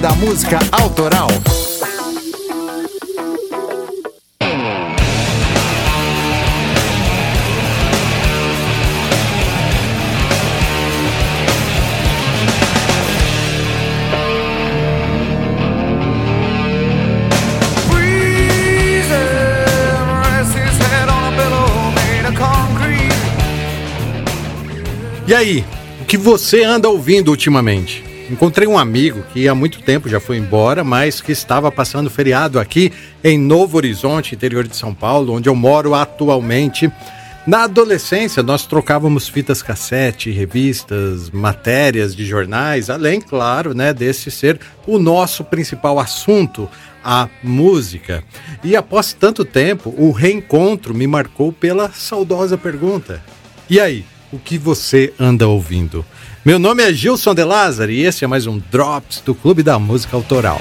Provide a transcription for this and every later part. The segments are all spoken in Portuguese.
Da Música Autoral. E aí, o que você anda ouvindo ultimamente? Encontrei um amigo que há muito tempo já foi embora, mas que estava passando feriado aqui em Novo Horizonte, interior de São Paulo, onde eu moro atualmente. Na adolescência, nós trocávamos fitas cassete, revistas, matérias de jornais, além, claro, né, desse ser o nosso principal assunto, a música. E após tanto tempo, o reencontro me marcou pela saudosa pergunta: E aí? o que você anda ouvindo. Meu nome é Gilson De Lázaro e esse é mais um Drops do Clube da Música Autoral.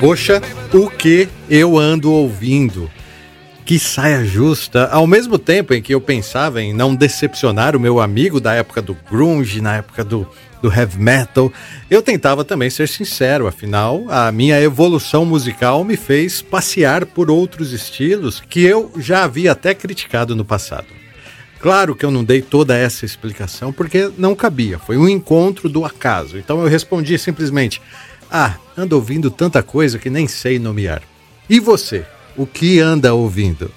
Poxa, o que eu ando ouvindo? Que saia justa, ao mesmo tempo em que eu pensava em não decepcionar o meu amigo da época do grunge, na época do, do heavy metal, eu tentava também ser sincero, afinal, a minha evolução musical me fez passear por outros estilos que eu já havia até criticado no passado. Claro que eu não dei toda essa explicação porque não cabia, foi um encontro do acaso. Então eu respondi simplesmente: ah, ando ouvindo tanta coisa que nem sei nomear. E você? O que anda ouvindo?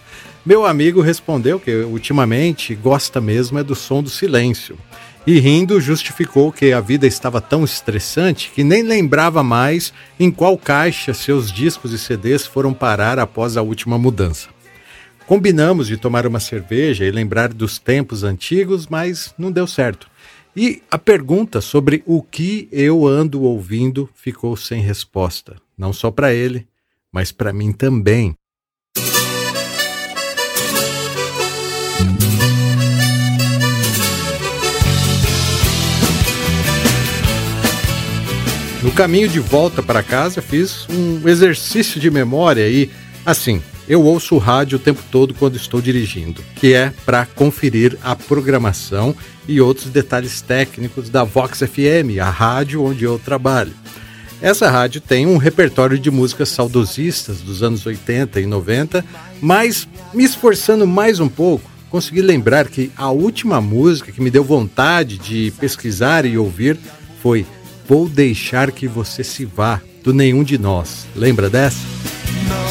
Meu amigo respondeu que ultimamente gosta mesmo é do som do silêncio. E rindo justificou que a vida estava tão estressante que nem lembrava mais em qual caixa seus discos e CDs foram parar após a última mudança. Combinamos de tomar uma cerveja e lembrar dos tempos antigos, mas não deu certo. E a pergunta sobre o que eu ando ouvindo ficou sem resposta, não só para ele, mas para mim também. No caminho de volta para casa, fiz um exercício de memória e, assim, eu ouço o rádio o tempo todo quando estou dirigindo, que é para conferir a programação e outros detalhes técnicos da Vox FM, a rádio onde eu trabalho. Essa rádio tem um repertório de músicas saudosistas dos anos 80 e 90, mas me esforçando mais um pouco, consegui lembrar que a última música que me deu vontade de pesquisar e ouvir foi Vou Deixar Que Você Se Vá, do Nenhum de Nós. Lembra dessa? Não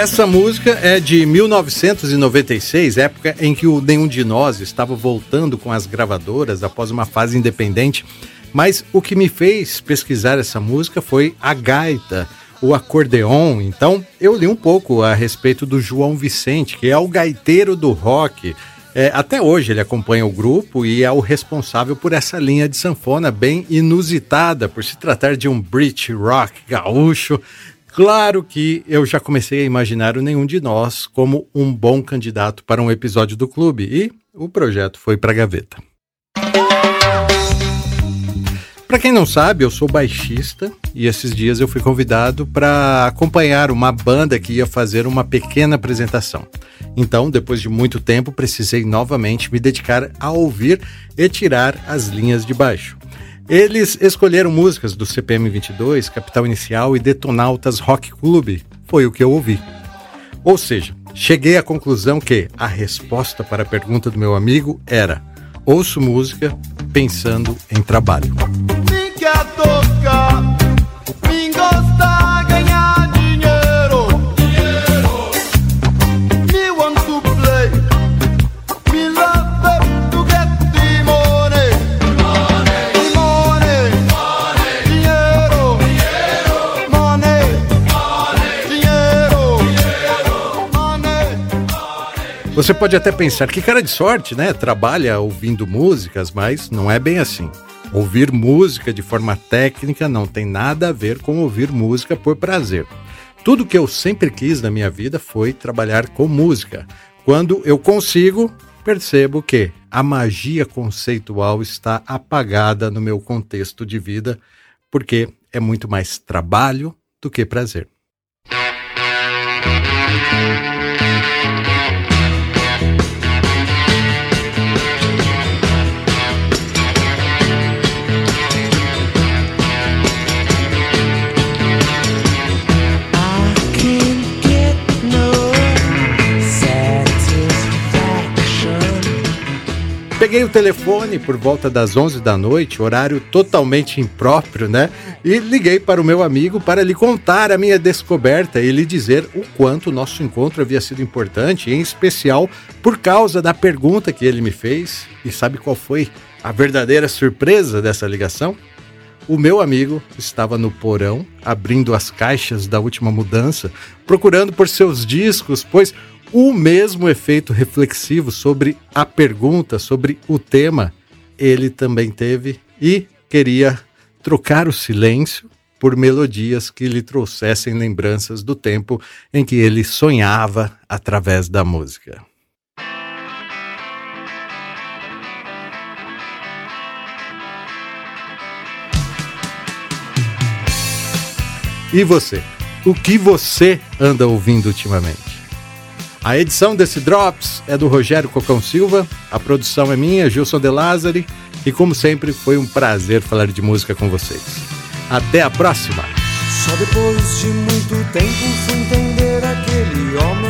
Essa música é de 1996, época em que o Nenhum de Nós estava voltando com as gravadoras após uma fase independente. Mas o que me fez pesquisar essa música foi a gaita, o acordeon. Então eu li um pouco a respeito do João Vicente, que é o gaiteiro do rock. É, até hoje ele acompanha o grupo e é o responsável por essa linha de sanfona bem inusitada, por se tratar de um Brit rock gaúcho Claro que eu já comecei a imaginar o nenhum de nós como um bom candidato para um episódio do clube e o projeto foi para a gaveta. Para quem não sabe, eu sou baixista e esses dias eu fui convidado para acompanhar uma banda que ia fazer uma pequena apresentação. Então, depois de muito tempo, precisei novamente me dedicar a ouvir e tirar as linhas de baixo. Eles escolheram músicas do CPM 22, Capital Inicial e Detonautas Rock Club. Foi o que eu ouvi. Ou seja, cheguei à conclusão que a resposta para a pergunta do meu amigo era: ouço música, pensando em trabalho. Você pode até pensar que cara de sorte, né? Trabalha ouvindo músicas, mas não é bem assim. Ouvir música de forma técnica não tem nada a ver com ouvir música por prazer. Tudo que eu sempre quis na minha vida foi trabalhar com música. Quando eu consigo, percebo que a magia conceitual está apagada no meu contexto de vida, porque é muito mais trabalho do que prazer. Peguei o telefone por volta das 11 da noite, horário totalmente impróprio, né? E liguei para o meu amigo para lhe contar a minha descoberta e lhe dizer o quanto o nosso encontro havia sido importante, em especial por causa da pergunta que ele me fez. E sabe qual foi a verdadeira surpresa dessa ligação? O meu amigo estava no porão, abrindo as caixas da última mudança, procurando por seus discos, pois o mesmo efeito reflexivo sobre a pergunta, sobre o tema, ele também teve e queria trocar o silêncio por melodias que lhe trouxessem lembranças do tempo em que ele sonhava através da música. E você? O que você anda ouvindo ultimamente? A edição desse Drops é do Rogério Cocão Silva, a produção é minha, Gilson De Lázari, e como sempre foi um prazer falar de música com vocês. Até a próxima! Só depois de muito tempo fui entender aquele homem.